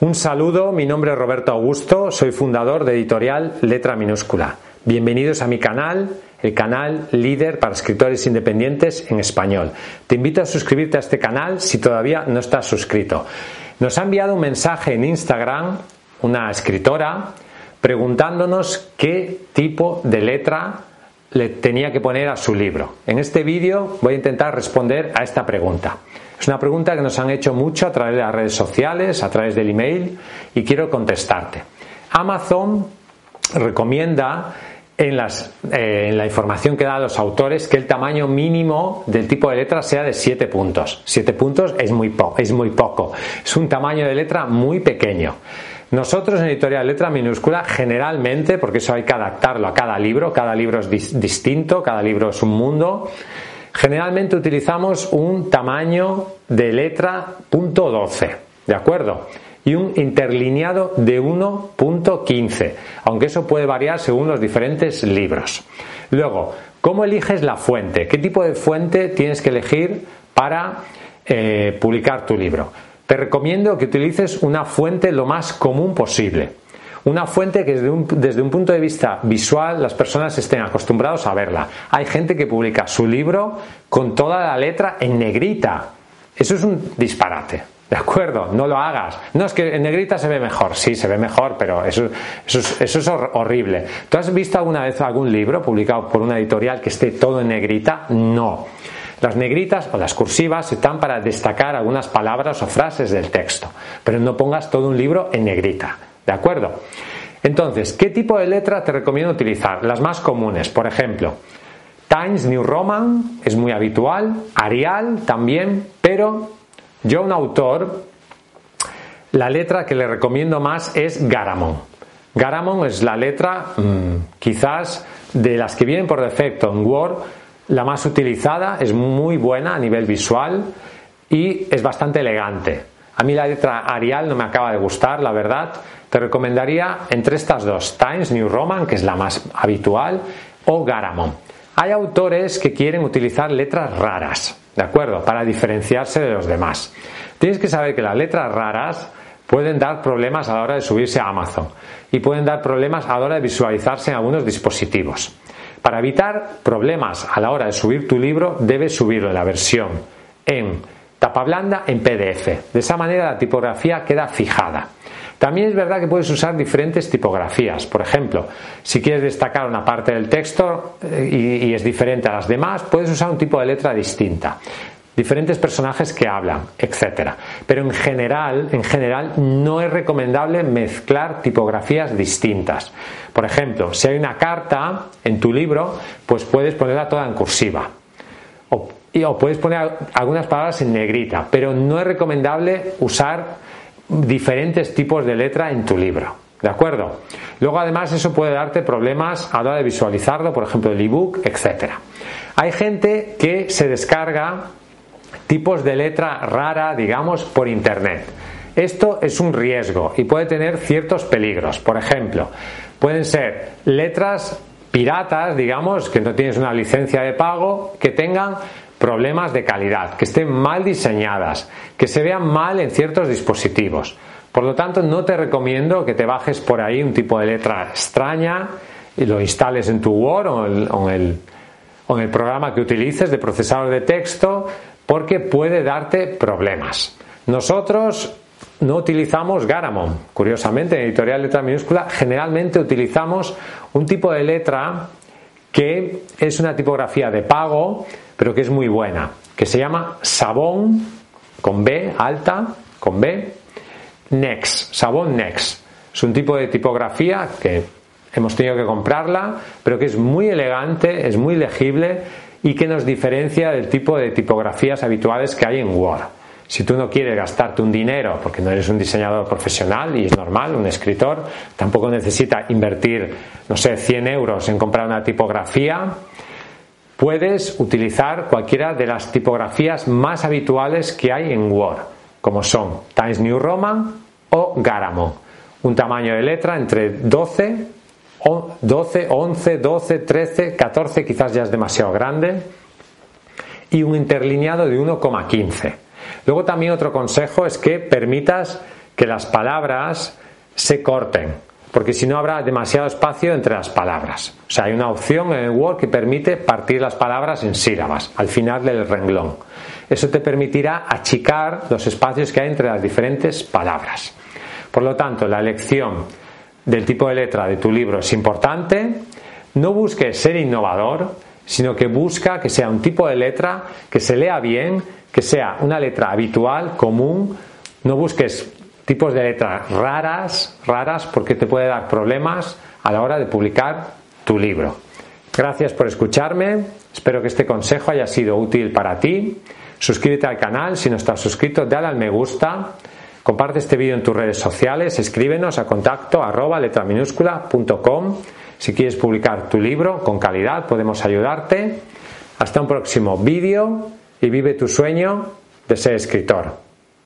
Un saludo, mi nombre es Roberto Augusto, soy fundador de editorial Letra Minúscula. Bienvenidos a mi canal, el canal líder para escritores independientes en español. Te invito a suscribirte a este canal si todavía no estás suscrito. Nos ha enviado un mensaje en Instagram una escritora preguntándonos qué tipo de letra le tenía que poner a su libro. En este vídeo voy a intentar responder a esta pregunta. Es una pregunta que nos han hecho mucho a través de las redes sociales, a través del email y quiero contestarte. Amazon recomienda en, eh, la información que da a los autores que el tamaño mínimo del tipo de letra sea de 7 puntos. 7 puntos es muy, es muy poco. Es un tamaño de letra muy pequeño. Nosotros en editorial letra minúscula, generalmente, porque eso hay que adaptarlo a cada libro, cada libro es distinto, cada libro es un mundo, generalmente utilizamos un tamaño de letra punto .12, ¿de acuerdo? Y un interlineado de 1.15, aunque eso puede variar según los diferentes libros. Luego, ¿cómo eliges la fuente? ¿Qué tipo de fuente tienes que elegir para eh, publicar tu libro? Te recomiendo que utilices una fuente lo más común posible. Una fuente que desde un, punto de vista visual las personas estén acostumbrados a verla. Hay gente que publica su libro con toda la letra en negrita. Eso es un disparate. ¿De acuerdo? No lo hagas. No, es que en negrita se ve mejor. Sí, se ve mejor, pero eso, eso, es, eso es horrible. ¿Tú has visto alguna vez algún libro publicado por una editorial que esté todo en negrita? No. Las negritas o las cursivas están para destacar algunas palabras o frases del texto, pero no pongas todo un libro en negrita, ¿de acuerdo? Entonces, ¿qué tipo de letra te recomiendo utilizar? Las más comunes, por ejemplo, Times New Roman es muy habitual, Arial también, pero yo un autor, la letra que le recomiendo más es Garamond. Garamond es la letra mmm, quizás de las que vienen por defecto en Word la más utilizada, es muy buena a nivel visual y es bastante elegante. A mí la letra Arial no me acaba de gustar, la verdad. Te recomendaría entre estas dos, Times New Roman, que es la más habitual, o Garamond. Hay autores que quieren utilizar letras raras, ¿de acuerdo? Para diferenciarse de los demás. Tienes que saber que las letras raras pueden dar problemas a la hora de subirse a Amazon y pueden dar problemas a la hora de visualizarse en algunos dispositivos. Para evitar problemas a la hora de subir tu libro, debes subirlo en la versión en tapa blanda en PDF. De esa manera la tipografía queda fijada. También es verdad que puedes usar diferentes tipografías. Por ejemplo, si quieres destacar una parte del texto eh, y, y, es diferente a las demás, puedes usar un tipo de letra distinta diferentes personajes que hablan, etcétera. Pero en general, en general no es recomendable mezclar tipografías distintas. Por ejemplo, si hay una carta en tu libro, pues puedes ponerla toda en cursiva. O, puedes poner algunas palabras en negrita, pero no es recomendable usar diferentes tipos de letra en tu libro. ¿De acuerdo? Luego, además, eso puede darte problemas a la hora de visualizarlo, por ejemplo, el ebook, etcétera. Hay gente que se descarga tipos de letra rara, digamos, por Internet. Esto es un riesgo y puede tener ciertos peligros. Por ejemplo, pueden ser letras piratas, digamos, que no tienes una licencia de pago, que tengan problemas de calidad, que estén mal diseñadas, que se vean mal en ciertos dispositivos. Por lo tanto, no te recomiendo que te bajes por ahí un tipo de letra extraña y lo instales en tu Word o en el, programa que utilices de procesador de texto porque puede darte problemas. Nosotros no utilizamos Garamond. Curiosamente, en editorial letra minúscula, generalmente utilizamos un tipo de letra que es una tipografía de pago, pero que es muy buena, que se llama Sabón, con B alta, con B, Next, Sabón Next. Es un tipo de tipografía que hemos tenido que comprarla, pero que es muy elegante, es muy legible y que nos diferencia del tipo de tipografías habituales que hay en Word. Si tú no quieres gastarte un dinero porque no eres un diseñador profesional y es normal, un escritor, tampoco necesita invertir, no sé, 100 euros en comprar una tipografía, puedes utilizar cualquiera de las tipografías más habituales que hay en Word, como son Times New Roman o Garamond. Un tamaño de letra entre 12 12, 11, 12, 13, 14 quizás ya es demasiado grande y un interlineado de 1,15. Luego también otro consejo es que permitas que las palabras se corten, porque si no habrá demasiado espacio entre las palabras. O sea, hay una opción en el Word que permite partir las palabras en sílabas al final del renglón. Eso te permitirá achicar los espacios que hay entre las diferentes palabras. Por lo tanto, la elección del tipo de letra de tu libro es importante. No busques ser innovador, sino que busca que sea un tipo de letra que se lea bien, que sea una letra habitual, común. No busques tipos de letras raras, raras, porque te puede dar problemas a la hora de publicar tu libro. Gracias por escucharme. Espero que este consejo haya sido útil para ti. Suscríbete al canal si no estás suscrito, dale al me gusta. Comparte este vídeo en tus redes sociales, escríbenos a contacto arroba letraminúscula.com. Si quieres publicar tu libro con calidad, podemos ayudarte. Hasta un próximo vídeo y vive tu sueño de ser escritor.